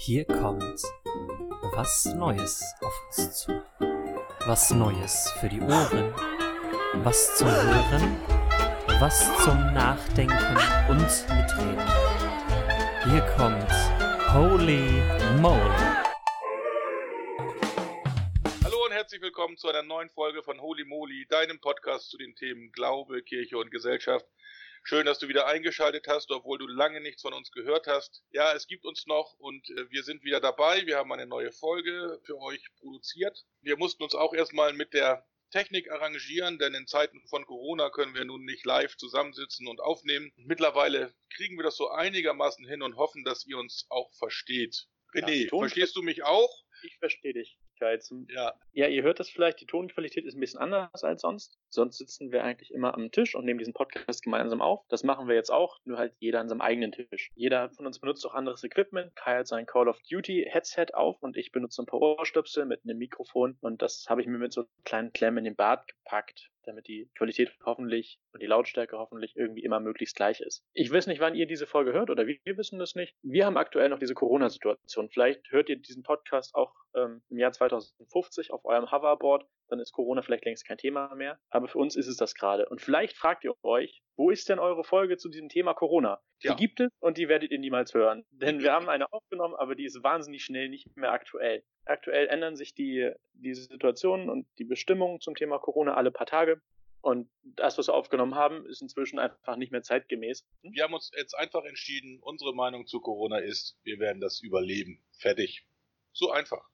Hier kommt was Neues auf uns zu. Was Neues für die Ohren, was zum Hören, was zum Nachdenken und Mitreden. Hier kommt Holy Moly. Hallo und herzlich willkommen zu einer neuen Folge von Holy Moly, deinem Podcast zu den Themen Glaube, Kirche und Gesellschaft. Schön, dass du wieder eingeschaltet hast, obwohl du lange nichts von uns gehört hast. Ja, es gibt uns noch und äh, wir sind wieder dabei. Wir haben eine neue Folge für euch produziert. Wir mussten uns auch erstmal mit der Technik arrangieren, denn in Zeiten von Corona können wir nun nicht live zusammensitzen und aufnehmen. Mittlerweile kriegen wir das so einigermaßen hin und hoffen, dass ihr uns auch versteht. René, Ja, verstehst du mich auch? Ich verstehe dich. Zum, Ja. ja, ihr hört das vielleicht, die Tonqualität ist ein bisschen anders als sonst. Sonst sitzen wir eigentlich immer am Tisch und nehmen diesen Podcast gemeinsam auf. Das machen wir jetzt auch, nur halt jeder an seinem eigenen Tisch. Jeder von uns benutzt auch anderes Equipment. Kai hat sein Call of Duty Headset auf und ich benutze ein paar Ohrstöpsel mit einem Mikrofon und das habe ich mir mit so einem kleinen Klemm in den Bart gepackt, damit die Qualität hoffentlich und die Lautstärke hoffentlich irgendwie immer möglichst gleich ist. Ich weiß nicht, wann ihr diese Folge hört oder wir wissen das nicht. Wir haben aktuell noch diese Corona-Situation. Vielleicht hört ihr diesen Podcast auch ähm, im Jahr 2050 auf eurem Hoverboard, dann ist Corona vielleicht längst kein Thema mehr. Aber für uns ist es das gerade. Und vielleicht fragt ihr euch, wo ist denn eure Folge zu diesem Thema Corona? Ja. Die gibt es und die werdet ihr niemals hören. Denn wir haben eine aufgenommen, aber die ist wahnsinnig schnell nicht mehr aktuell. Aktuell ändern sich die, die Situationen und die Bestimmungen zum Thema Corona alle paar Tage. Und das, was wir aufgenommen haben, ist inzwischen einfach nicht mehr zeitgemäß. Hm? Wir haben uns jetzt einfach entschieden, unsere Meinung zu Corona ist, wir werden das überleben. Fertig. So einfach.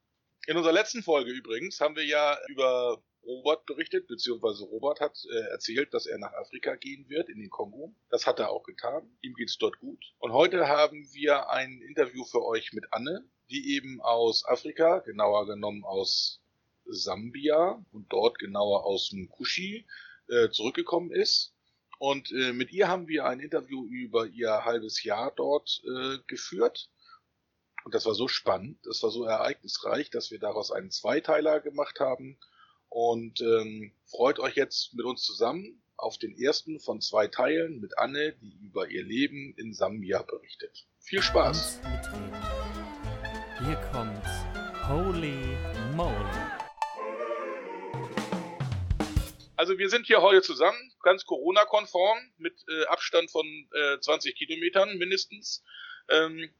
In unserer letzten Folge übrigens haben wir ja über Robert berichtet, beziehungsweise Robert hat äh, erzählt, dass er nach Afrika gehen wird, in den Kongo. Das hat er auch getan. Ihm geht's dort gut. Und heute haben wir ein Interview für euch mit Anne, die eben aus Afrika, genauer genommen aus Sambia und dort genauer aus Mkushi äh, zurückgekommen ist. Und äh, mit ihr haben wir ein Interview über ihr halbes Jahr dort äh, geführt. Und das war so spannend, das war so ereignisreich, dass wir daraus einen Zweiteiler gemacht haben. Und ähm, freut euch jetzt mit uns zusammen auf den ersten von zwei Teilen mit Anne, die über ihr Leben in Sambia berichtet. Viel Spaß! Hier kommt Holy Moly. Also wir sind hier heute zusammen, ganz Corona-konform, mit äh, Abstand von äh, 20 Kilometern mindestens. Ähm,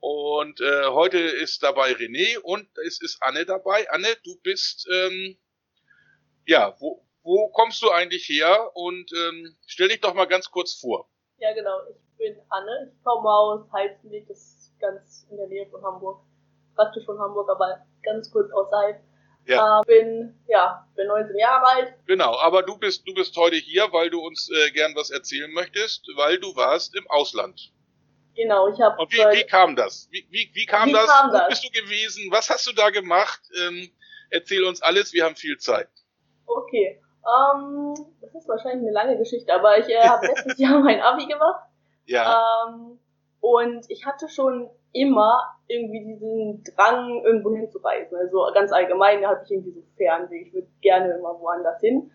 und äh, heute ist dabei René und es ist Anne dabei. Anne, du bist, ähm, ja, wo, wo kommst du eigentlich her? Und ähm, stell dich doch mal ganz kurz vor. Ja, genau. Ich bin Anne. Ich komme aus Heizenweg, das ist ganz in der Nähe von Hamburg. Praktisch von Hamburg, aber ganz kurz außerhalb. Ja. Äh, bin, ja, bin 19 Jahre alt. Genau, aber du bist, du bist heute hier, weil du uns äh, gern was erzählen möchtest, weil du warst im Ausland. Genau, ich habe Und wie, wie kam das? Wie, wie, wie kam Wie das? kam Wo das? bist du gewesen? Was hast du da gemacht? Ähm, erzähl uns alles, wir haben viel Zeit. Okay. Ähm, das ist wahrscheinlich eine lange Geschichte, aber ich äh, habe letztes Jahr mein Abi gemacht. Ja, Ähm, und ich hatte schon immer irgendwie diesen Drang, irgendwo hinzureisen. Also ganz allgemein hatte ich irgendwie so Fernweh. Ich würde gerne immer woanders hin.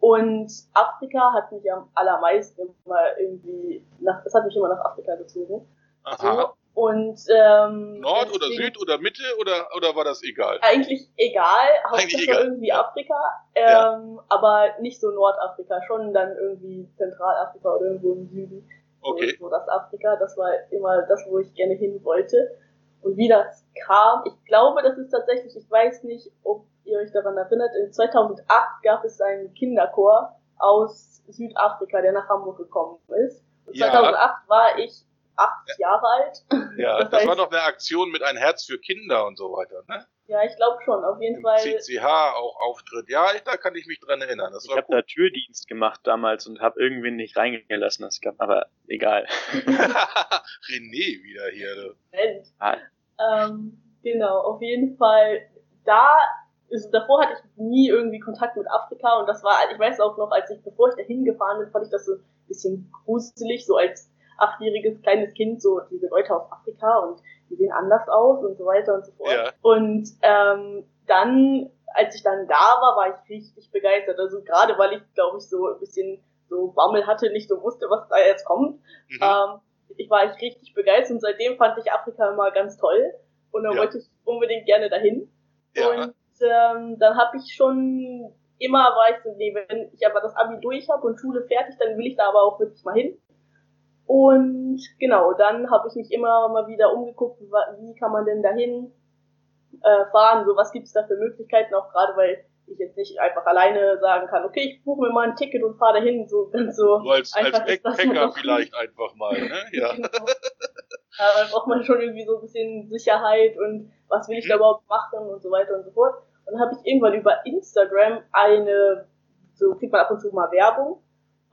Und Afrika hat mich am allermeisten immer irgendwie nach, es hat mich immer nach Afrika gezogen. aha. So. Und ähm, Nord oder deswegen- Süd oder Mitte oder, oder war das egal? Eigentlich egal, Eigentlich egal. irgendwie Ja. Afrika, Ja. ähm, aber nicht so Nordafrika, schon dann irgendwie Zentralafrika oder irgendwo im Süden. Okay. So, so das Afrika, das war immer das, wo ich gerne hin wollte. Und wie das kam, ich glaube, das ist tatsächlich, ich weiß nicht, ob ihr euch daran erinnert, in 2008 gab es einen Kinderchor aus Südafrika, der nach Hamburg gekommen ist. Und Ja. 2008 war ich acht Jahre alt. Ja, Das das heißt- war doch eine Aktion mit ein Herz für Kinder und so weiter, ne? Ja, ich glaube schon, auf jeden Im Fall. CCH auch Auftritt. Ja, ich, da kann ich mich dran erinnern. Das Ich habe da Türdienst gemacht damals und habe irgendwen nicht reingelassen. Das gab, aber egal. cool. René wieder hier. Ah. Ähm, genau, auf jeden Fall, da, also davor hatte ich nie irgendwie Kontakt mit Afrika und das war, ich weiß auch noch, als ich, bevor ich da hingefahren bin, fand ich das so ein bisschen gruselig, so als achtjähriges kleines Kind, so diese Leute aus Afrika und die sehen anders aus und so weiter und so fort. Ja. Und ähm, dann, als ich dann da war, war ich richtig begeistert. Also gerade weil ich, glaube ich, so ein bisschen so Bammel hatte, nicht so wusste, was da jetzt kommt. Mhm. Ähm, ich war ich richtig begeistert und seitdem fand ich Afrika immer ganz toll. Und dann Ja. wollte ich unbedingt gerne dahin. Ja. Und ähm, dann habe ich schon immer war ich so, nee, wenn ich aber das Abi durch habe und Schule fertig, dann will ich da aber auch wirklich mal hin. Und genau, dann habe ich mich immer mal wieder umgeguckt, wie kann man denn dahin äh, fahren, so was gibt's da für Möglichkeiten, auch gerade weil ich jetzt nicht einfach alleine sagen kann, okay, ich buche mir mal ein Ticket und fahre dahin, so ganz so. So als, als einfach das Backpacker vielleicht einfach mal, ne? Ja. Genau. Dann braucht man schon irgendwie so ein bisschen Sicherheit und was will ich da Mhm. überhaupt machen und so weiter und so fort. Und dann habe ich irgendwann über Instagram eine, so kriegt man ab und zu mal Werbung.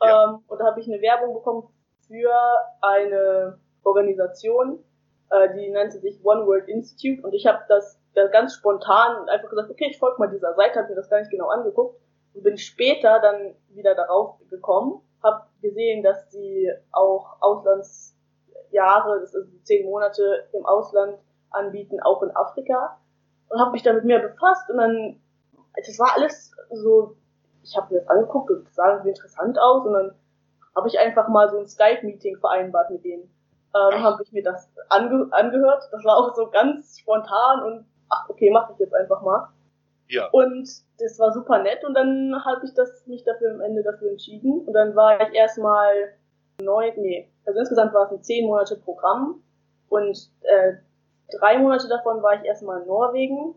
Ja. Ähm, und da habe ich eine Werbung bekommen für eine Organisation, äh, die nannte sich One World Institute. Und ich habe das, das ganz spontan einfach gesagt, okay, ich folge mal dieser Seite, habe mir das gar nicht genau angeguckt und bin später dann wieder darauf gekommen, habe gesehen, dass sie auch Auslandsjahre, das ist zehn Monate im Ausland anbieten, auch in Afrika und habe mich damit mehr befasst und dann, das war alles so, ich habe mir das angeguckt und sah irgendwie interessant aus und dann habe ich einfach mal so ein Skype-Meeting vereinbart mit denen. Ähm, habe ich mir das ange angehört. Das war auch so ganz spontan und ach okay, mache ich jetzt einfach mal. Ja. Und das war super nett und dann habe ich das mich dafür am Ende dafür entschieden und dann war ich erstmal neun, nee, also insgesamt war es ein zehn Monate Programm und äh, drei Monate davon war ich erstmal in Norwegen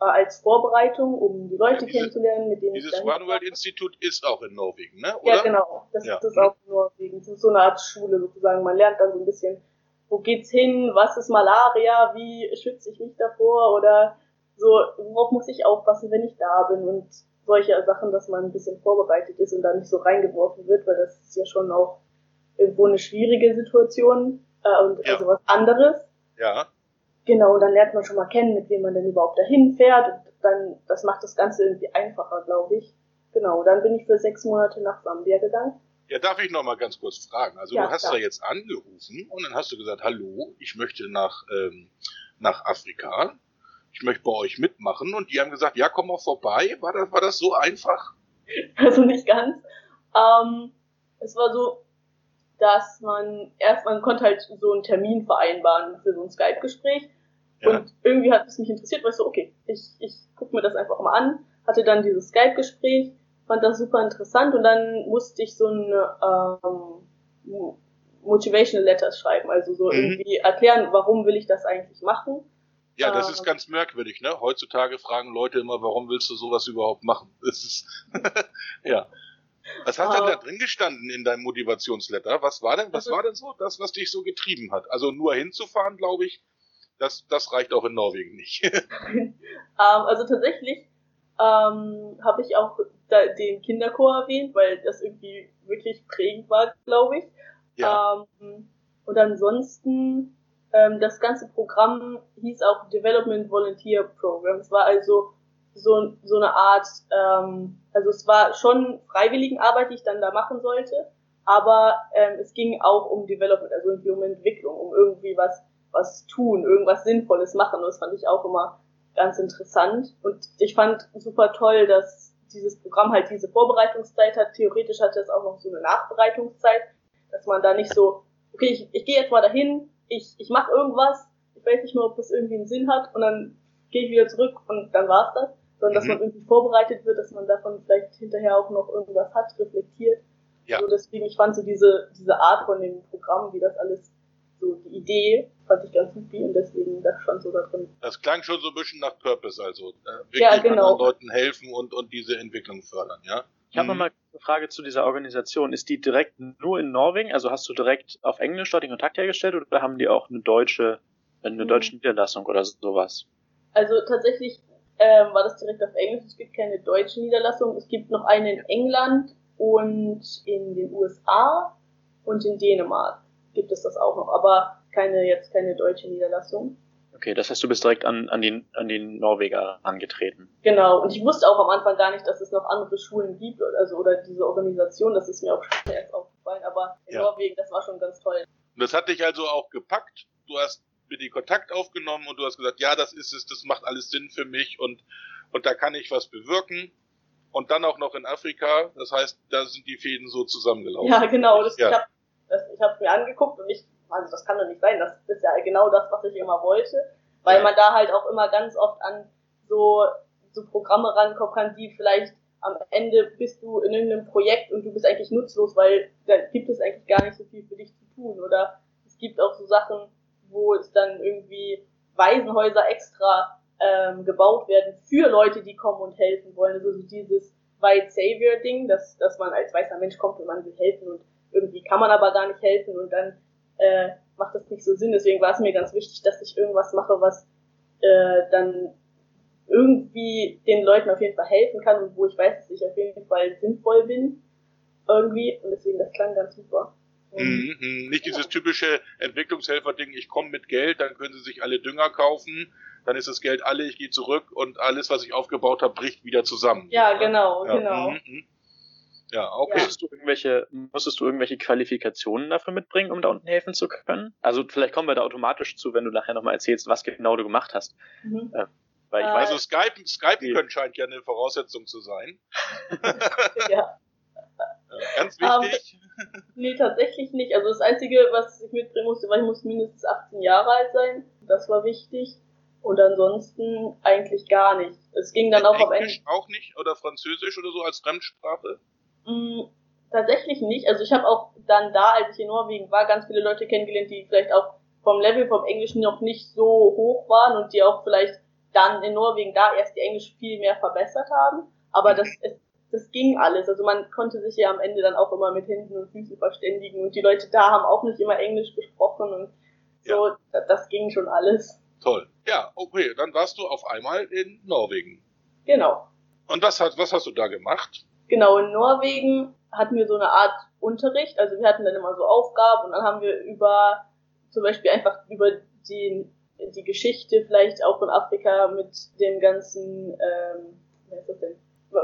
äh, als Vorbereitung, um die Leute Diese- kennenzulernen, mit denen Dieses One World Institute ist auch in Norwegen, ne? Oder? ja, genau. Das Ja. ist das auch in Norwegen. Das ist so eine Art Schule sozusagen. Man lernt dann so ein bisschen, wo geht's hin, was ist Malaria, wie schütze ich mich davor oder so, worauf muss ich aufpassen, wenn ich da bin und solche Sachen, dass man ein bisschen vorbereitet ist und da nicht so reingeworfen wird, weil das ist ja schon auch irgendwo eine schwierige Situation äh, und Ja. also was anderes. Ja. Genau, dann lernt man schon mal kennen, mit wem man denn überhaupt dahin fährt. Und dann, das macht das Ganze irgendwie einfacher, glaube ich. Genau, dann bin ich für sechs Monate nach Sambia gegangen. Ja, darf ich noch mal ganz kurz fragen? Also Ja, du hast klar. da jetzt angerufen und dann hast du gesagt, hallo, ich möchte nach, ähm, nach Afrika. Ich möchte bei euch mitmachen und die haben gesagt, ja, komm mal vorbei. War das, war das so einfach? Also nicht ganz. Ähm, es war so, dass man erst, man konnte halt so einen Termin vereinbaren für so ein Skype-Gespräch. Ja. Und irgendwie hat es mich interessiert, weil ich so, okay, ich, ich gucke mir das einfach mal an, hatte dann dieses Skype-Gespräch, fand das super interessant und dann musste ich so ein ähm, Motivational Letters schreiben, also so Mhm. irgendwie erklären, warum will ich das eigentlich machen. Ja, das Ähm. ist ganz merkwürdig, ne? Heutzutage fragen Leute immer, warum willst du sowas überhaupt machen? Das ist, ja. Was hat denn Ah. da drin gestanden in deinem Motivationsletter? Was war denn, was Also- war denn so das, was dich so getrieben hat? Also nur hinzufahren, glaube ich, das, das reicht auch in Norwegen nicht. ähm, also tatsächlich ähm, habe ich auch da, den Kinderchor erwähnt, weil das irgendwie wirklich prägend war, glaube ich. ja. Ähm, und ansonsten, ähm, das ganze Programm hieß auch Development Volunteer Program. Es war also so, so eine Art, ähm, also es war schon Freiwilligenarbeit, die ich dann da machen sollte, aber ähm, es ging auch um Development, also irgendwie um Entwicklung, um irgendwie was, was tun, irgendwas Sinnvolles machen. Und das fand ich auch immer ganz interessant. Und ich fand super toll, dass dieses Programm halt diese Vorbereitungszeit hat. Theoretisch hatte es auch noch so eine Nachbereitungszeit, dass man da nicht so, okay, ich, ich gehe jetzt mal dahin, ich, ich mache irgendwas, ich weiß nicht mehr, ob das irgendwie einen Sinn hat und dann gehe ich wieder zurück und dann war's das, sondern dass Mhm. man irgendwie vorbereitet wird, dass man davon vielleicht hinterher auch noch irgendwas hat, reflektiert. Ja. So deswegen, ich fand so diese, diese Art von dem Programm, wie das alles, so die Idee, fand ich ganz supi und deswegen das stand so da drin. Das klang schon so ein bisschen nach Purpose, also äh, wirklich Ja, genau. anderen Leuten helfen und, und diese Entwicklung fördern, ja? Ich habe Mhm. noch mal eine Frage zu dieser Organisation. Ist die direkt nur in Norwegen? Also hast du direkt auf Englisch dort den Kontakt hergestellt oder haben die auch eine deutsche, eine Mhm. deutsche Niederlassung oder sowas? Also tatsächlich ähm, war das direkt auf Englisch. Es gibt keine deutsche Niederlassung. Es gibt noch eine in England und in den USA und in Dänemark gibt es das auch noch, aber keine jetzt keine deutsche Niederlassung. Okay, das heißt, du bist direkt an, an, den, an den Norweger angetreten. Genau. Und ich wusste auch am Anfang gar nicht, dass es noch andere Schulen gibt, also oder diese Organisation. Das ist mir auch später erst aufgefallen. Aber in Ja. Norwegen, das war schon ganz toll. Und das hat dich also auch gepackt. Du hast mit die Kontakt aufgenommen und du hast gesagt, ja, das ist es, das macht alles Sinn für mich und, und da kann ich was bewirken. Und dann auch noch in Afrika. Das heißt, da sind die Fäden so zusammengelaufen. Ja, genau. Das, Ja. Ich habe ich hab mir angeguckt und ich, also das kann doch nicht sein. Das ist ja genau das, was ich immer wollte. weil Ja. man da halt auch immer ganz oft an so, so Programme rankommen kann, die vielleicht am Ende bist du in irgendeinem Projekt und du bist eigentlich nutzlos, weil da gibt es eigentlich gar nicht so viel für dich zu tun. Oder es gibt auch so Sachen, wo es dann irgendwie Waisenhäuser extra ähm, gebaut werden für Leute, die kommen und helfen wollen. Also so dieses White Savior Ding, dass, dass man als weißer Mensch kommt und man will helfen und irgendwie kann man aber gar nicht helfen und dann äh, macht das nicht so Sinn. Deswegen war es mir ganz wichtig, dass ich irgendwas mache, was äh, dann irgendwie den Leuten auf jeden Fall helfen kann und wo ich weiß, dass ich auf jeden Fall sinnvoll bin. Irgendwie. Und deswegen, das klang ganz super. Mhm, mhm. Nicht dieses typische Entwicklungshelfer-Ding, ich komme mit Geld, dann können sie sich alle Dünger kaufen, dann ist das Geld alle, ich gehe zurück und alles, was ich aufgebaut habe, bricht wieder zusammen. Ja, genau, Ja, genau. mhm, mhm. Ja, okay. Ja. Musstest du irgendwelche, musstest du irgendwelche Qualifikationen dafür mitbringen, um da unten helfen zu können? Also vielleicht kommen wir da automatisch zu, wenn du nachher nochmal erzählst, was genau du gemacht hast. Mhm. Weil ich Äh, weiß, Also Skype, Skype Nee. können scheint ja eine Voraussetzung zu sein. Ja. Ja, ganz Ähm, wichtig. Nee, tatsächlich nicht. Also das Einzige, was ich mitbringen musste, war, ich musste mindestens 18 Jahre alt sein. Das war wichtig. Und ansonsten eigentlich gar nicht. Es ging dann auch am Ende. Englisch auch nicht oder Französisch oder so als Fremdsprache? Mm, tatsächlich nicht. Also ich habe auch dann da, als ich in Norwegen war, ganz viele Leute kennengelernt, die vielleicht auch vom Level vom Englischen noch nicht so hoch waren und die auch vielleicht dann in Norwegen da erst die Englisch viel mehr verbessert haben. Aber das, es, das ging alles. Also man konnte sich ja am Ende dann auch immer mit Händen und Füßen verständigen und die Leute da haben auch nicht immer Englisch gesprochen und so, da- das ging schon alles. Toll. Ja, okay, dann warst du auf einmal in Norwegen. Genau. Und was, hat, was hast du da gemacht? Genau, in Norwegen hatten wir so eine Art Unterricht, also wir hatten dann immer so Aufgaben und dann haben wir über, zum Beispiel einfach über die, die Geschichte vielleicht auch von Afrika mit dem ganzen, ähm, wie heißt das denn,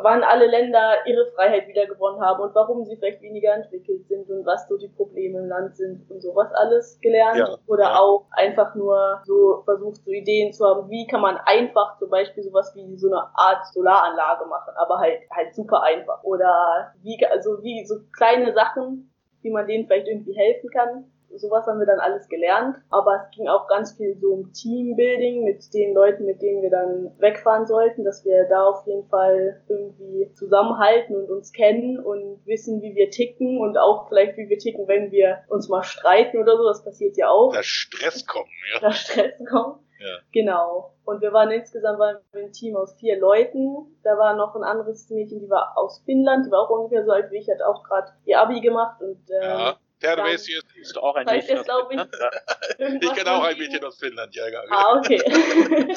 wann alle Länder ihre Freiheit wiedergewonnen haben und warum sie vielleicht weniger entwickelt sind und was so die Probleme im Land sind und sowas alles gelernt. Ja, Oder ja. auch einfach nur so versucht, so Ideen zu haben, wie kann man einfach zum Beispiel sowas wie so eine Art Solaranlage machen, aber halt halt super einfach. Oder wie also wie so kleine Sachen, wie man denen vielleicht irgendwie helfen kann. Sowas haben wir dann alles gelernt, aber es ging auch ganz viel so um Teambuilding mit den Leuten, mit denen wir dann wegfahren sollten, dass wir da auf jeden Fall irgendwie zusammenhalten und uns kennen und wissen, wie wir ticken und auch vielleicht, wie wir ticken, wenn wir uns mal streiten oder so. Das passiert ja auch Da Stress kommen, ja. da Stress kommt. Ja. Genau. Und wir waren insgesamt waren wir ein Team aus vier Leuten. Da war noch ein anderes Mädchen, die war aus Finnland, die war auch ungefähr so alt wie ich, hat auch gerade ihr Abi gemacht und ähm, Ja. Terveisius ist. auch ein Mädchen aus ich. Finnland? Ich irgendwas kenne auch ein Mädchen aus Finnland, ja, ja. Ah, okay.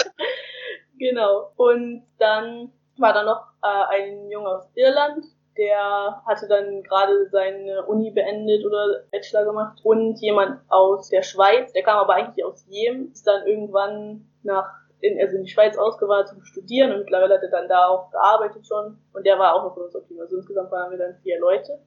genau. Und dann war da noch äh, ein Junge aus Irland, der hatte dann gerade seine Uni beendet oder Bachelor gemacht. Und jemand aus der Schweiz, der kam aber eigentlich aus Jemen, ist dann irgendwann nach in, also in die Schweiz ausgewandert zum Studieren und mittlerweile hat er dann da auch gearbeitet schon und der war auch noch von uns auf Team. Also insgesamt waren wir dann vier Leute.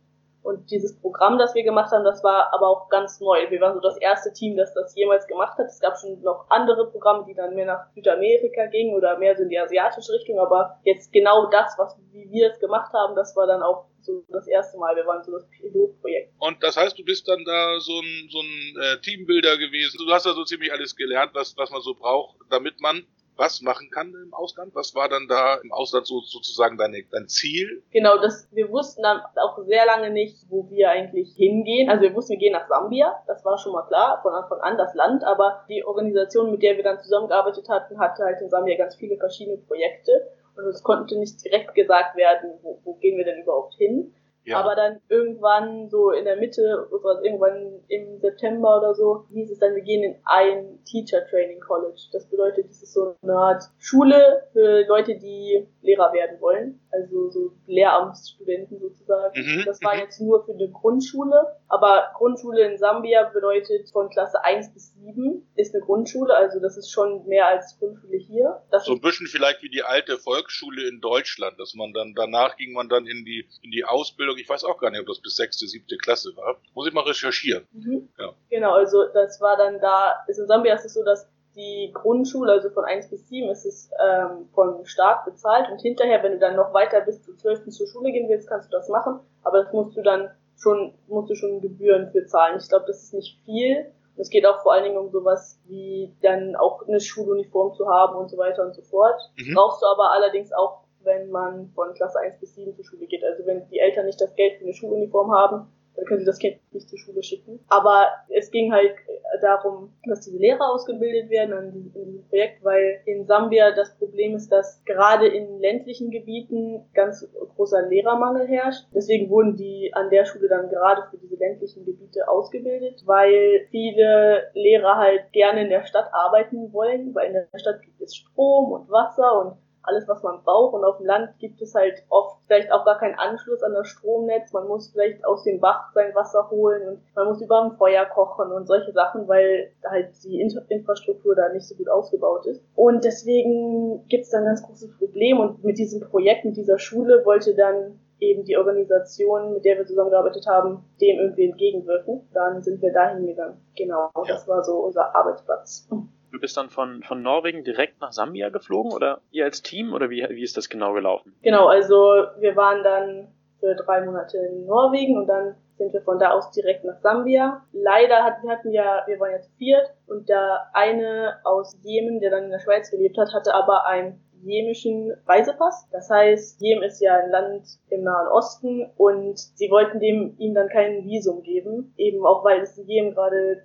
Und dieses Programm, das wir gemacht haben, das war aber auch ganz neu. Wir waren so das erste Team, das das jemals gemacht hat. Es gab schon noch andere Programme, die dann mehr nach Südamerika gingen oder mehr so in die asiatische Richtung. Aber jetzt genau das, was wie wir es gemacht haben, das war dann auch so das erste Mal. Wir waren so das Pilotprojekt. Und das heißt, du bist dann da so ein, so ein äh, Teambuilder gewesen. Du hast da so ziemlich alles gelernt, was, was man so braucht, damit man was machen kann im Ausland. Was war dann da im Ausland so, sozusagen deine, dein Ziel? Genau, das, wir wussten dann auch sehr lange nicht, wo wir eigentlich hingehen. Also wir wussten, wir gehen nach Sambia, das war schon mal klar, von Anfang an das Land, aber die Organisation, mit der wir dann zusammengearbeitet hatten, hatte halt in Sambia ganz viele verschiedene Projekte und es konnte nicht direkt gesagt werden, wo, wo gehen wir denn überhaupt hin. Ja. Aber dann irgendwann so in der Mitte, oder irgendwann im September oder so, hieß es dann, wir gehen in ein Teacher Training College. Das bedeutet, das ist so eine Art Schule für Leute, die Lehrer werden wollen. Also so Lehramtsstudenten sozusagen. Mhm, Das war mhm. jetzt nur für eine Grundschule. Aber Grundschule in Sambia bedeutet von Klasse 1 bis 7 ist eine Grundschule. Also das ist schon mehr als Grundschule hier. Das so ein bisschen vielleicht wie die alte Volksschule in Deutschland, dass man dann, danach ging man dann in die, in die Ausbildung. Ich weiß auch gar nicht, ob das bis sechste, siebte Klasse war. Muss ich mal recherchieren. Mhm. Ja. Genau, also das war dann da, ist in Sambia ist es so, dass die Grundschule, also von 1 bis 7, ist es ähm, vom Staat bezahlt und hinterher, wenn du dann noch weiter bis zur 12. zur Schule gehen willst, kannst du das machen, aber das musst du dann schon, musst du schon Gebühren für zahlen. Ich glaube, das ist nicht viel Es geht auch vor allen Dingen um sowas wie dann auch eine Schuluniform zu haben und so weiter und so fort. Mhm. Brauchst du aber allerdings auch, wenn man von Klasse 1 bis 7 zur Schule geht. Also wenn die Eltern nicht das Geld für eine Schuluniform haben, dann können sie das Kind nicht zur Schule schicken. Aber es ging halt darum, dass diese Lehrer ausgebildet werden in diesem Projekt, weil in Sambia das Problem ist, dass gerade in ländlichen Gebieten ganz großer Lehrermangel herrscht. Deswegen wurden die an der Schule dann gerade für diese ländlichen Gebiete ausgebildet, weil viele Lehrer halt gerne in der Stadt arbeiten wollen, weil in der Stadt gibt es Strom und Wasser und alles, was man braucht. Und auf dem Land gibt es halt oft vielleicht auch gar keinen Anschluss an das Stromnetz. Man muss vielleicht aus dem Bach sein Wasser holen und man muss über ein Feuer kochen und solche Sachen, weil halt die Infrastruktur da nicht so gut ausgebaut ist. Und deswegen gibt es dann ein ganz großes Problem. Und mit diesem Projekt, mit dieser Schule wollte dann eben die Organisation, mit der wir zusammengearbeitet haben, dem irgendwie entgegenwirken. Dann sind wir dahin gegangen. Genau, ja. das war so unser Arbeitsplatz. Du bist dann von, von Norwegen direkt nach Sambia geflogen oder ihr als Team oder wie, wie ist das genau gelaufen? Genau, also wir waren dann für drei Monate in Norwegen und dann sind wir von da aus direkt nach Sambia. Leider hatten wir hatten ja, wir waren jetzt viert und der eine aus Jemen, der dann in der Schweiz gelebt hat, hatte aber ein jemischen Reisepass. Das heißt, Jemen ist ja ein Land im Nahen Osten und sie wollten dem ihm dann kein Visum geben, eben auch weil es in Jemen gerade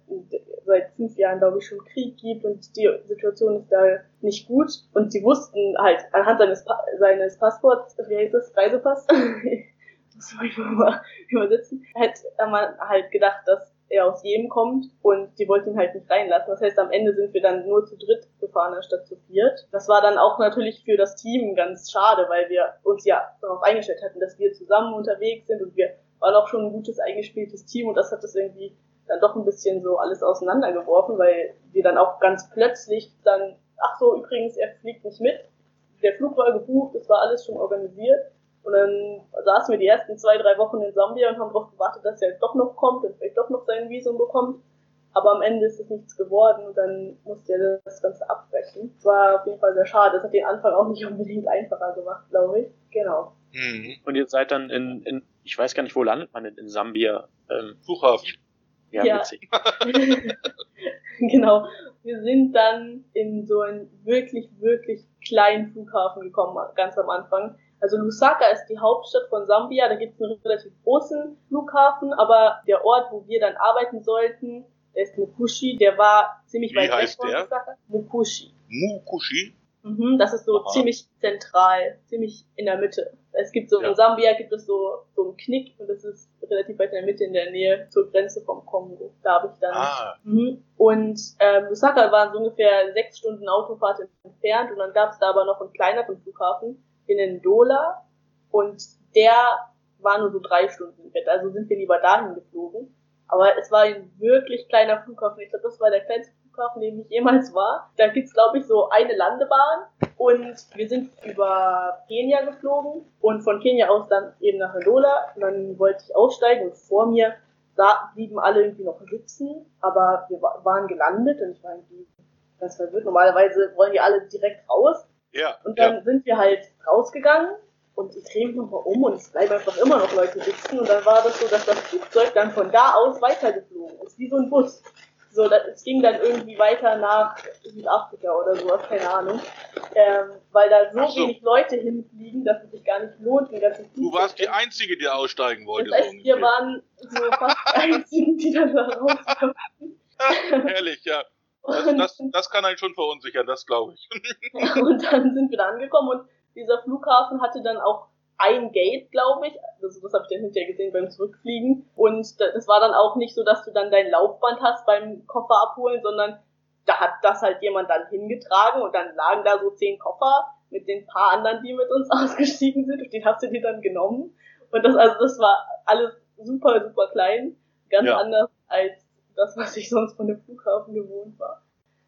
seit fünf Jahren, glaube ich, schon Krieg gibt und die Situation ist da nicht gut. Und sie wussten halt anhand seines, pa seines Passports, wie heißt das, Reisepass, das soll ich mal übersetzen, hätte man halt gedacht, dass er aus Jemen kommt und die wollten ihn halt nicht reinlassen. Das heißt, am Ende sind wir dann nur zu dritt gefahren anstatt zu viert. Das war dann auch natürlich für das Team ganz schade, weil wir uns ja darauf eingestellt hatten, dass wir zusammen unterwegs sind und wir waren auch schon ein gutes eingespieltes Team und das hat das irgendwie dann doch ein bisschen so alles auseinandergeworfen, weil wir dann auch ganz plötzlich dann, ach so, übrigens, er fliegt nicht mit. Der Flug war gebucht, das war alles schon organisiert. Und dann saßen wir die ersten zwei, drei Wochen in Sambia und haben darauf gewartet, dass er jetzt doch noch kommt und vielleicht doch noch sein Visum bekommt. Aber am Ende ist es nichts geworden und dann musste er das Ganze abbrechen. Das war auf jeden Fall sehr schade. Das hat den Anfang auch nicht unbedingt einfacher gemacht, glaube ich. Genau. Mhm. Und ihr seid dann in, in, ich weiß gar nicht, wo landet man denn in Sambia? Ähm, Flughafen. Ja, ja. witzig. genau. Wir sind dann in so einen wirklich, wirklich kleinen Flughafen gekommen, ganz am Anfang. Also Lusaka ist die Hauptstadt von Sambia, da gibt es einen relativ großen Flughafen, aber der Ort, wo wir dann arbeiten sollten, der ist Mukushi, der war ziemlich Wie weit heißt weg von der? Lusaka. Mukushi. Mukushi? Mhm, das ist so Aha. ziemlich zentral, ziemlich in der Mitte. Es gibt so, Ja. in Sambia gibt es so, so einen Knick und das ist relativ weit in der Mitte in der Nähe zur Grenze vom Kongo. Da habe ich dann Ah, Mhm. Und ähm, Lusaka waren so ungefähr sechs Stunden Autofahrt entfernt und dann gab es da aber noch einen kleineren Flughafen in Ndola und der war nur so drei Stunden im Bett. Also sind wir lieber dahin geflogen. Aber es war ein wirklich kleiner Flughafen. Ich glaube, das war der kleinste Flughafen, dem ich jemals war. Da gibt's glaube ich, so eine Landebahn und wir sind über Kenia geflogen und von Kenia aus dann eben nach Ndola. Und dann wollte ich aussteigen und vor mir da blieben alle irgendwie noch sitzen, aber wir wa- waren gelandet und ich war irgendwie ganz verwirrt. Normalerweise wollen die alle direkt raus. Ja. Und ja. dann sind wir halt rausgegangen und ich drehe mich nochmal um und es bleiben einfach immer noch Leute sitzen. Und dann war das so, dass das Flugzeug dann von da aus weitergeflogen ist, wie so ein Bus. So, das, es ging dann irgendwie weiter nach Südafrika oder sowas, keine Ahnung. Ähm, weil da so, so. wenig Leute hinfliegen, dass es sich gar nicht lohnt, den ganzen Du Flugzeug warst die Einzige, die aussteigen wollte. das heißt, so wir waren so fast die einzigen, die dann da rauskommen. Herrlich, ja. Das, das, das kann einen schon verunsichern, das glaube ich. und dann sind wir da angekommen und dieser Flughafen hatte dann auch ein Gate, glaube ich. Also das habe ich dann hinterher gesehen beim Zurückfliegen. Und da- das war dann auch nicht so, dass du dann dein Laufband hast beim Koffer abholen, sondern da hat das halt jemand dann hingetragen und dann lagen da so zehn Koffer mit den paar anderen, die mit uns ausgestiegen sind und die hast du dir dann genommen. Und das, also das war alles super, super klein. Ganz Ja. anders als das, was ich sonst von dem Flughafen gewohnt war.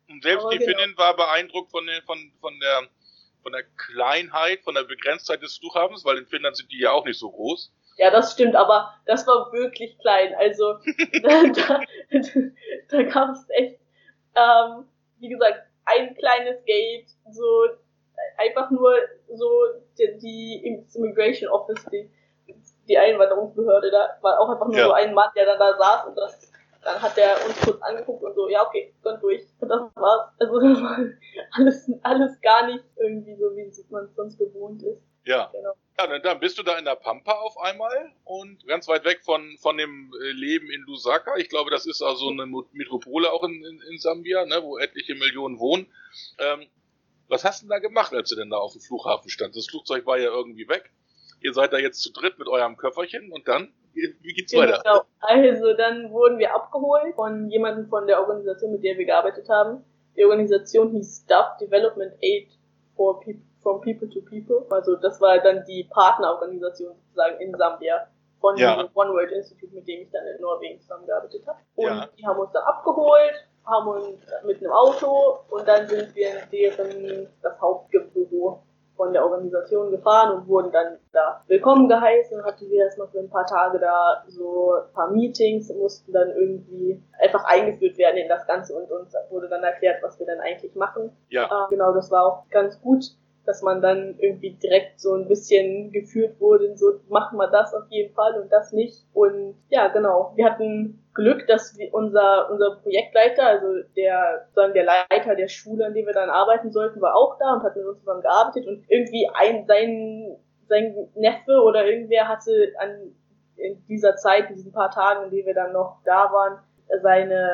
Und selbst Aber die genau. Finnin war beeindruckt von der, von, von der, von der Kleinheit, von der Begrenztheit des Flughafens, weil in Finnland sind die ja auch nicht so groß. Ja, das stimmt, aber das war wirklich klein. Also da, da, da gab es echt, ähm, wie gesagt, ein kleines Gate, so einfach nur so die, die Immigration Office, die, die Einwanderungsbehörde, da war auch einfach nur Ja. so ein Mann, der dann da saß und das dann hat er uns kurz angeguckt und so, ja, okay, dann durch. Und das war's. Also das war alles, alles gar nicht irgendwie so, wie man es sonst gewohnt ist. Ja. Genau. Ja, dann, bist du da in der Pampa auf einmal und ganz weit weg von, von dem äh, Leben in Lusaka. Ich glaube, das ist also eine Metropole auch in, in, in Sambia, ne, wo etliche Millionen wohnen. Ähm, was hast du denn da gemacht, als du denn da auf dem Flughafen stand? Das Flugzeug war ja irgendwie weg. Ihr seid da jetzt zu dritt mit eurem Köfferchen und dann? Wie geht's genau. weiter? Also dann wurden wir abgeholt von jemandem von der Organisation, mit der wir gearbeitet haben. Die Organisation hieß Staff Development Aid for People, from People to People. Also das war dann die Partnerorganisation sozusagen in Sambia von ja. dem One World Institute, mit dem ich dann in Norwegen zusammengearbeitet habe. Und ja. die haben uns dann abgeholt, haben uns mit einem Auto und dann sind wir in deren das Hauptbüro von der Organisation gefahren und wurden dann da willkommen geheißen und hatten wir erstmal für ein paar Tage da so ein paar Meetings, mussten dann irgendwie einfach eingeführt werden in das Ganze und uns wurde dann erklärt, was wir dann eigentlich machen. Ja. Äh, genau, das war auch ganz gut dass man dann irgendwie direkt so ein bisschen geführt wurde, so machen wir das auf jeden Fall und das nicht. Und ja, genau. Wir hatten Glück, dass wir unser, unser Projektleiter, also der, sagen der Leiter der Schule, an dem wir dann arbeiten sollten, war auch da und hat mit uns zusammen gearbeitet und irgendwie ein, sein, sein Neffe oder irgendwer hatte an, in dieser Zeit, in diesen paar Tagen, in denen wir dann noch da waren, seine,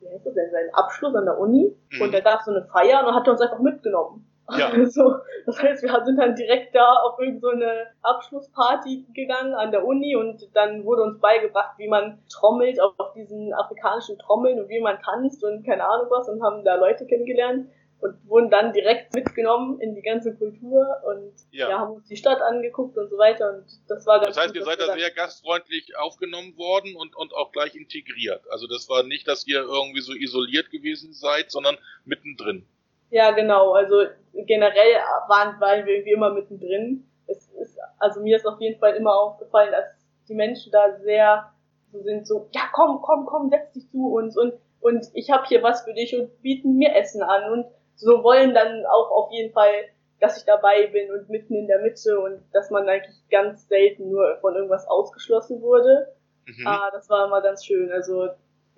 wie heißt das denn, seinen Abschluss an der Uni mhm. und da gab so eine Feier und hat uns einfach mitgenommen. Ja. Also, das heißt, wir sind dann direkt da auf irgendeine so Abschlussparty gegangen an der Uni und dann wurde uns beigebracht, wie man trommelt auf diesen afrikanischen Trommeln und wie man tanzt und keine Ahnung was und haben da Leute kennengelernt und wurden dann direkt mitgenommen in die ganze Kultur und ja. ja haben uns die Stadt angeguckt und so weiter und das war ganz Das heißt, gut, ihr seid da sehr gastfreundlich aufgenommen worden und, und auch gleich integriert. Also das war nicht, dass ihr irgendwie so isoliert gewesen seid, sondern mittendrin. Ja, genau. Also generell waren, waren wir irgendwie immer mittendrin. Es ist, also mir ist auf jeden Fall immer aufgefallen, dass die Menschen da sehr so sind, so, ja komm, komm, komm, setz dich zu uns und, und ich habe hier was für dich und bieten mir Essen an und so wollen dann auch auf jeden Fall, dass ich dabei bin und mitten in der Mitte und dass man eigentlich ganz selten nur von irgendwas ausgeschlossen wurde. Mhm. Ah, das war immer ganz schön. Also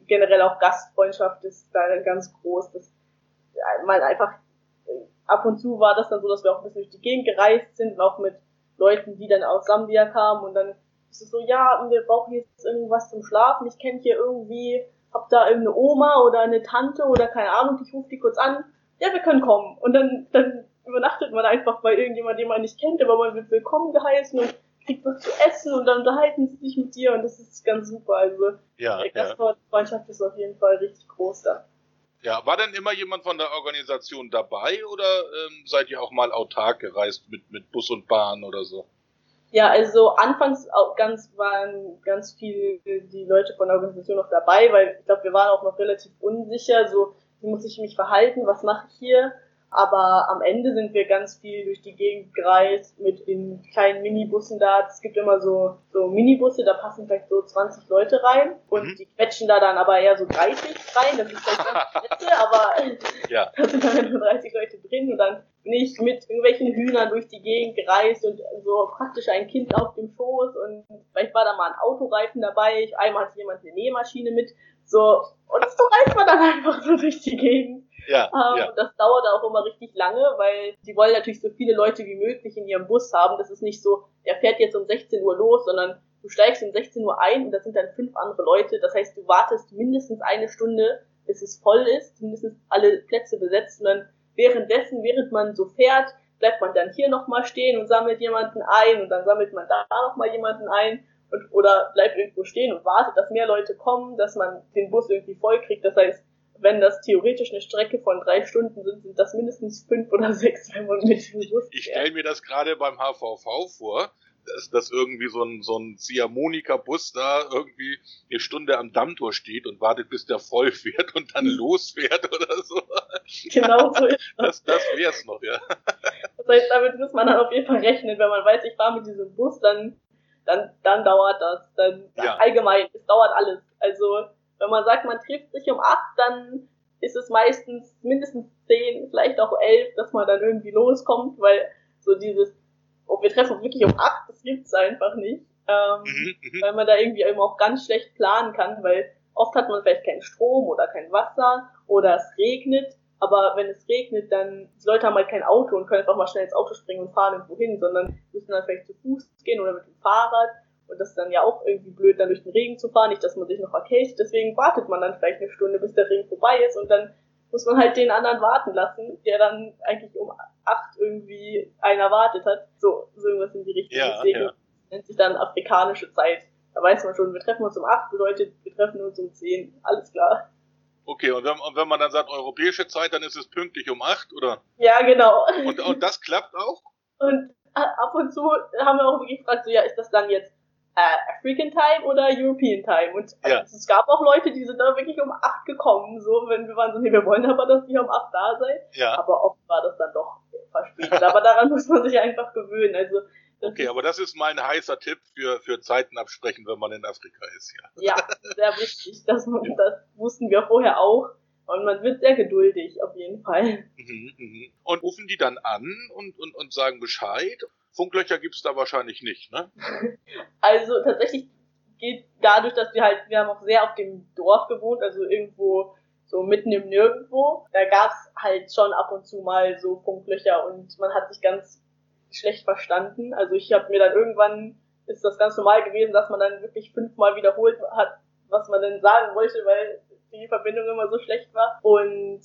generell auch Gastfreundschaft ist da ganz groß. Das mal einfach ab und zu war das dann so, dass wir auch ein bisschen durch die Gegend gereist sind und auch mit Leuten, die dann aus Sambia kamen und dann ist es so, ja, wir brauchen jetzt irgendwas zum Schlafen, ich kenne hier irgendwie, hab da irgendeine Oma oder eine Tante oder keine Ahnung, ich rufe die kurz an, ja, wir können kommen. Und dann, dann übernachtet man einfach bei irgendjemandem, den man nicht kennt, aber man wird willkommen geheißen und kriegt was zu essen und dann unterhalten sie sich mit dir und das ist ganz super. Also, ja, das ja. Freundschaft ist auf jeden Fall richtig groß da. Ja, war denn immer jemand von der Organisation dabei oder ähm, seid ihr auch mal autark gereist mit, mit Bus und Bahn oder so? Ja, also anfangs auch ganz waren ganz viele die Leute von der Organisation noch dabei, weil ich glaube, wir waren auch noch relativ unsicher, so wie muss ich mich verhalten, was mache ich hier? Aber am Ende sind wir ganz viel durch die Gegend gereist mit den kleinen Minibussen da. Es gibt immer so, so Minibusse, da passen vielleicht so 20 Leute rein. Und mhm. die quetschen da dann aber eher so 30 rein. Das ist vielleicht 20 Plätze, aber ja. da sind dann nur 30 Leute drin. Und dann bin ich mit irgendwelchen Hühnern durch die Gegend gereist und so praktisch ein Kind auf dem Schoß. Und vielleicht war da mal ein Autoreifen dabei. Einmal hatte jemand eine Nähmaschine mit. So, und so reist man dann einfach so durch die Gegend. Ja, ähm, ja. Das dauert auch immer richtig lange, weil sie wollen natürlich so viele Leute wie möglich in ihrem Bus haben. Das ist nicht so, der fährt jetzt um 16 Uhr los, sondern du steigst um 16 Uhr ein und da sind dann fünf andere Leute. Das heißt, du wartest mindestens eine Stunde, bis es voll ist, mindestens alle Plätze besetzt und dann währenddessen, während man so fährt, bleibt man dann hier nochmal stehen und sammelt jemanden ein und dann sammelt man da nochmal jemanden ein und, oder bleibt irgendwo stehen und wartet, dass mehr Leute kommen, dass man den Bus irgendwie voll kriegt. Das heißt, wenn das theoretisch eine Strecke von drei Stunden sind, sind das mindestens fünf oder sechs, wenn man mit dem Bus Ich stelle mir das gerade beim HVV vor, dass, dass irgendwie so ein, so ein Ziehharmonika-Bus da irgendwie eine Stunde am Dammtor steht und wartet, bis der voll fährt und dann losfährt oder so. Genau so ist das. Das, das wär's noch, ja. Das heißt, damit muss man dann auf jeden Fall rechnen, wenn man weiß, ich fahre mit diesem Bus, dann, dann, dann dauert das. Dann ja. allgemein, es dauert alles. Also wenn man sagt, man trifft sich um acht, dann ist es meistens mindestens zehn, vielleicht auch elf, dass man dann irgendwie loskommt, weil so dieses, oh, wir treffen uns wirklich um acht, das gibt's einfach nicht. Ähm, mhm, mhm, weil man da irgendwie eben auch ganz schlecht planen kann, weil oft hat man vielleicht keinen Strom oder kein Wasser oder es regnet. Aber wenn es regnet, dann, die Leute haben halt kein Auto und können einfach mal schnell ins Auto springen und fahren irgendwo hin, sondern müssen dann vielleicht zu Fuß gehen oder mit dem Fahrrad. Und das ist dann ja auch irgendwie blöd, dann durch den Regen zu fahren, nicht, dass man sich noch erkältet. Deswegen wartet man dann vielleicht eine Stunde, bis der Regen vorbei ist und dann muss man halt den anderen warten lassen, der dann eigentlich um acht irgendwie einen erwartet hat. So, so irgendwas in die Richtung. Ja, Deswegen ja. nennt sich dann afrikanische Zeit. Da weiß man schon, wir treffen uns um acht, bedeutet, wir treffen uns um zehn. Alles klar. Okay, und wenn, und wenn man dann sagt europäische Zeit, dann ist es pünktlich um acht, oder? Ja, genau. Und, und das klappt auch? Und äh, ab und zu haben wir auch wirklich gefragt, so, ja, ist das dann jetzt äh, African Time oder European Time? Und also, Ja. es gab auch Leute, die sind da wirklich um acht gekommen, so, wenn wir waren so, nee, wir wollen aber, dass ihr um acht da seid. Ja. Aber oft war das dann doch verspätet. aber daran muss man sich einfach gewöhnen. Also, Okay, aber das ist mein heißer Tipp für, für Zeiten absprechen, wenn man in Afrika ist, ja. ja, sehr wichtig. Das, das wussten wir vorher auch. Und man wird sehr geduldig, auf jeden Fall. Mhm, mhm. Und rufen die dann an und, und, und sagen Bescheid? Funklöcher gibt's da wahrscheinlich nicht, ne? Also tatsächlich geht dadurch, dass wir halt, wir haben auch sehr auf dem Dorf gewohnt, also irgendwo so mitten im Nirgendwo. Da gab's halt schon ab und zu mal so Funklöcher und man hat sich ganz schlecht verstanden. Also ich habe mir dann irgendwann ist das ganz normal gewesen, dass man dann wirklich fünfmal wiederholt hat, was man denn sagen wollte, weil die Verbindung immer so schlecht war. Und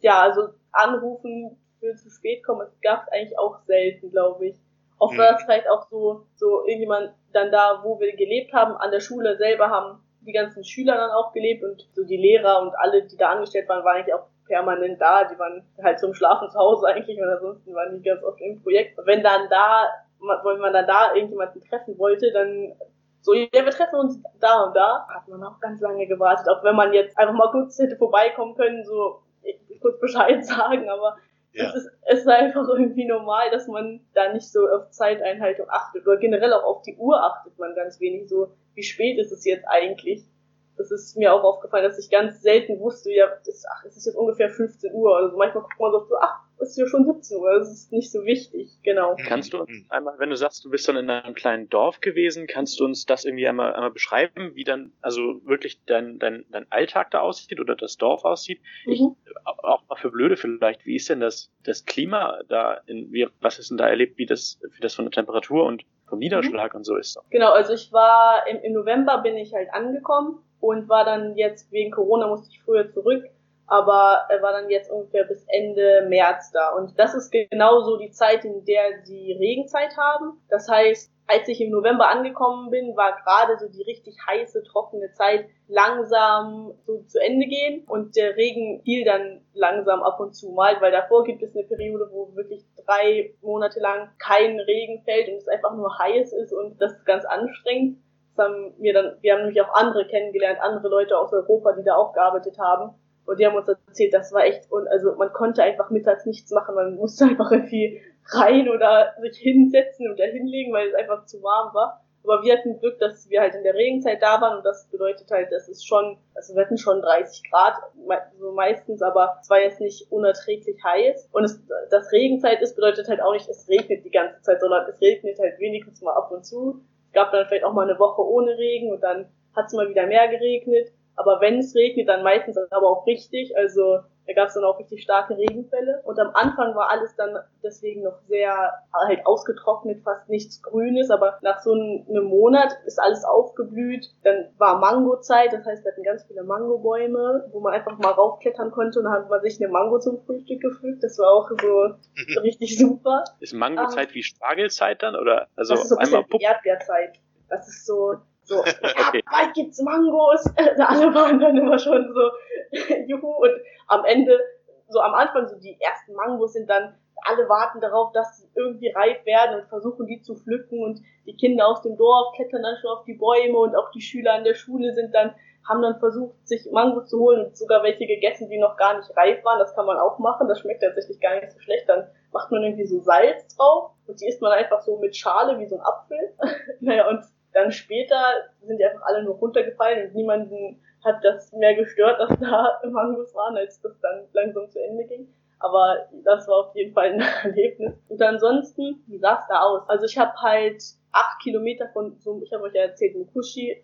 ja, also anrufen für zu spät kommen, das gab's eigentlich auch selten, glaube ich. Oft war Mhm. das vielleicht auch so, so irgendjemand dann da, wo wir gelebt haben, an der Schule selber haben die ganzen Schüler dann auch gelebt und so die Lehrer und alle, die da angestellt waren, waren eigentlich auch permanent da. Die waren halt zum Schlafen zu Hause eigentlich und ansonsten waren die ganz oft im Projekt. Und wenn dann da, wenn man dann da irgendjemanden treffen wollte, dann so, ja, wir treffen uns da und da, hat man auch ganz lange gewartet. Auch wenn man jetzt einfach mal kurz hätte vorbeikommen können, so kurz Bescheid sagen, aber Ja. es, ist, es ist einfach irgendwie normal, dass man da nicht so auf Zeiteinhaltung achtet. Oder generell auch auf die Uhr achtet man ganz wenig. So, wie spät ist es jetzt eigentlich? Das ist mir auch aufgefallen, dass ich ganz selten wusste, ja, das, ach, es ist jetzt ungefähr 15 Uhr. Also manchmal guckt man so, so ach, es ist ja schon 17 Uhr. Das ist nicht so wichtig, genau. Kannst du uns Mhm. einmal, wenn du sagst, du bist dann in einem kleinen Dorf gewesen, kannst du uns das irgendwie einmal, einmal beschreiben, wie dann also wirklich dein, dein, dein Alltag da aussieht oder das Dorf aussieht? Ich, Mhm. auch mal für Blöde vielleicht, wie ist denn das, das Klima da, in, wie, was ist denn da erlebt, wie das, wie das von der Temperatur und vom Niederschlag und so ist? Genau, also ich war im, im November bin ich halt angekommen und war dann jetzt wegen Corona musste ich früher zurück, aber war dann jetzt ungefähr bis Ende März da und das ist genauso die Zeit, in der sie Regenzeit haben. Das heißt, als ich im November angekommen bin, war gerade so die richtig heiße, trockene Zeit langsam so zu Ende gehen und der Regen fiel dann langsam ab und zu mal, weil davor gibt es eine Periode, wo wirklich drei Monate lang kein Regen fällt und es einfach nur heiß ist und das ist ganz anstrengend. Das haben wir dann, wir haben nämlich auch andere kennengelernt, andere Leute aus Europa, die da auch gearbeitet haben. Und die haben uns erzählt, das war echt, und also man konnte einfach mittags nichts machen, man musste einfach irgendwie rein oder sich hinsetzen oder hinlegen, weil es einfach zu warm war. Aber wir hatten Glück, dass wir halt in der Regenzeit da waren und das bedeutet halt, dass es schon, also wir hatten schon 30 Grad, so meistens, aber es war jetzt nicht unerträglich heiß. Und es, dass Regenzeit ist, bedeutet halt auch nicht, es regnet die ganze Zeit, sondern es regnet halt wenigstens mal ab und zu. Gab dann vielleicht auch mal eine Woche ohne Regen und dann hat es mal wieder mehr geregnet. Aber wenn es regnet, dann meistens aber auch richtig. Also da gab es dann auch richtig starke Regenfälle. Und am Anfang war alles dann deswegen noch sehr halt ausgetrocknet, fast nichts Grünes. Aber nach so einem Monat ist alles aufgeblüht. Dann war Mangozeit, das heißt, wir hatten ganz viele Mangobäume, wo man einfach mal raufklettern konnte und dann hat man sich eine Mango zum Frühstück gepflückt. Das war auch so richtig super. Ist Mangozeit wie Spargelzeit dann oder also das ist so ein einmal bisschen? Erdbeerzeit. Das ist so, so, ja, Okay. bald gibt's Mangos. Alle waren dann immer schon so, juhu. Und am Ende, so am Anfang, so die ersten Mangos sind dann, alle warten darauf, dass sie irgendwie reif werden und versuchen die zu pflücken und die Kinder aus dem Dorf klettern dann schon auf die Bäume und auch die Schüler an der Schule sind dann, haben dann versucht, sich Mangos zu holen und sogar welche gegessen, die noch gar nicht reif waren. Das kann man auch machen. Das schmeckt tatsächlich gar nicht so schlecht. Dann macht man irgendwie so Salz drauf und die isst man einfach so mit Schale wie so ein Apfel. naja, und dann später sind die einfach alle nur runtergefallen und niemanden hat das mehr gestört, dass da Mangos waren, als das dann langsam zu Ende ging. Aber das war auf jeden Fall ein Erlebnis. Und ansonsten, wie sah es da aus? Also ich habe halt acht Kilometer von so, ich habe euch ja erzählt, Mukushi,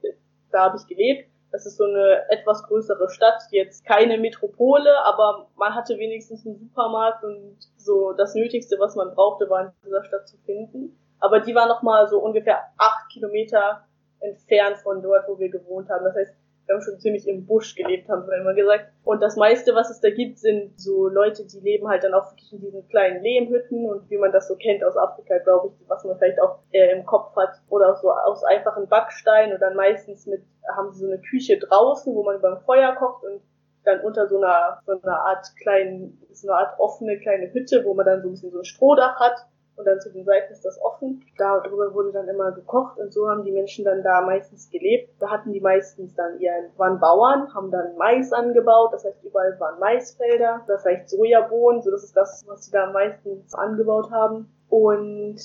da habe ich gelebt. Das ist so eine etwas größere Stadt, jetzt keine Metropole, aber man hatte wenigstens einen Supermarkt und so das Nötigste, was man brauchte, war in dieser Stadt zu finden. Aber die war nochmal so ungefähr acht Kilometer entfernt von dort, wo wir gewohnt haben. Das heißt, wir haben schon ziemlich im Busch gelebt, haben wir immer gesagt. Und das meiste, was es da gibt, sind so Leute, die leben halt dann auch wirklich in diesen kleinen Lehmhütten und wie man das so kennt aus Afrika, glaube ich, was man vielleicht auch äh, im Kopf hat. Oder so aus einfachen Backsteinen und dann meistens mit, haben sie so eine Küche draußen, wo man beim Feuer kocht und dann unter so einer, so einer Art kleinen, so eine Art offene kleine Hütte, wo man dann so ein bisschen so ein Strohdach hat und dann zu den Seiten ist das offen. Darüber wurde dann immer gekocht und so haben die Menschen dann da meistens gelebt. Da hatten die meistens dann ihren, waren Bauern, haben dann Mais angebaut, das heißt überall waren Maisfelder, das heißt Sojabohnen, so das ist das, was sie da meistens angebaut haben. Und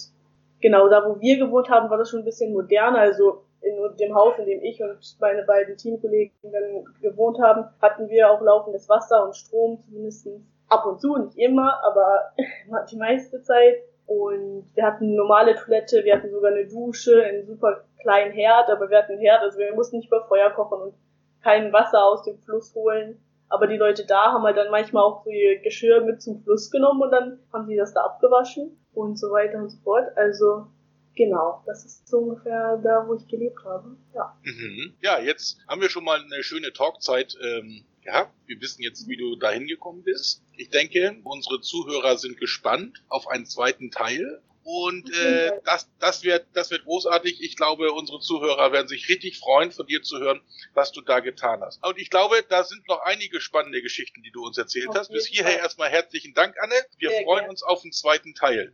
genau da, wo wir gewohnt haben, war das schon ein bisschen moderner, also in dem Haus, in dem ich und meine beiden Teamkollegen dann gewohnt haben, hatten wir auch laufendes Wasser und Strom, zumindest ab und zu, nicht immer, aber die meiste Zeit. Und wir hatten eine normale Toilette, wir hatten sogar eine Dusche, einen super kleinen Herd, aber wir hatten einen Herd, also wir mussten nicht über Feuer kochen und kein Wasser aus dem Fluss holen. Aber die Leute da haben halt dann manchmal auch so ihr Geschirr mit zum Fluss genommen und dann haben sie das da abgewaschen und so weiter und so fort. Also Genau, das ist so ungefähr da, wo ich gelebt habe. Ja. Mhm. Ja, jetzt haben wir schon mal eine schöne Talkzeit ähm, gehabt. Wir wissen jetzt, wie du dahin gekommen bist. Ich denke, unsere Zuhörer sind gespannt auf einen zweiten Teil. Und äh, das, das, wird, das wird großartig. Ich glaube, unsere Zuhörer werden sich richtig freuen, von dir zu hören, was du da getan hast. Und ich glaube, da sind noch einige spannende Geschichten, die du uns erzählt auf hast. Bis hierher Fall. erstmal herzlichen Dank, Anne. Wir Sehr freuen gerne. uns auf den zweiten Teil.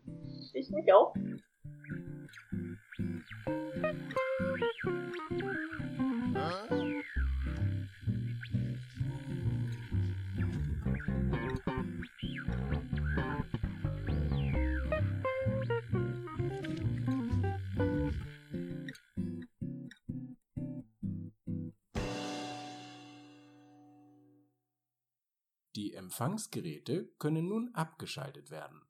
Ich mich auch. Die Empfangsgeräte können nun abgeschaltet werden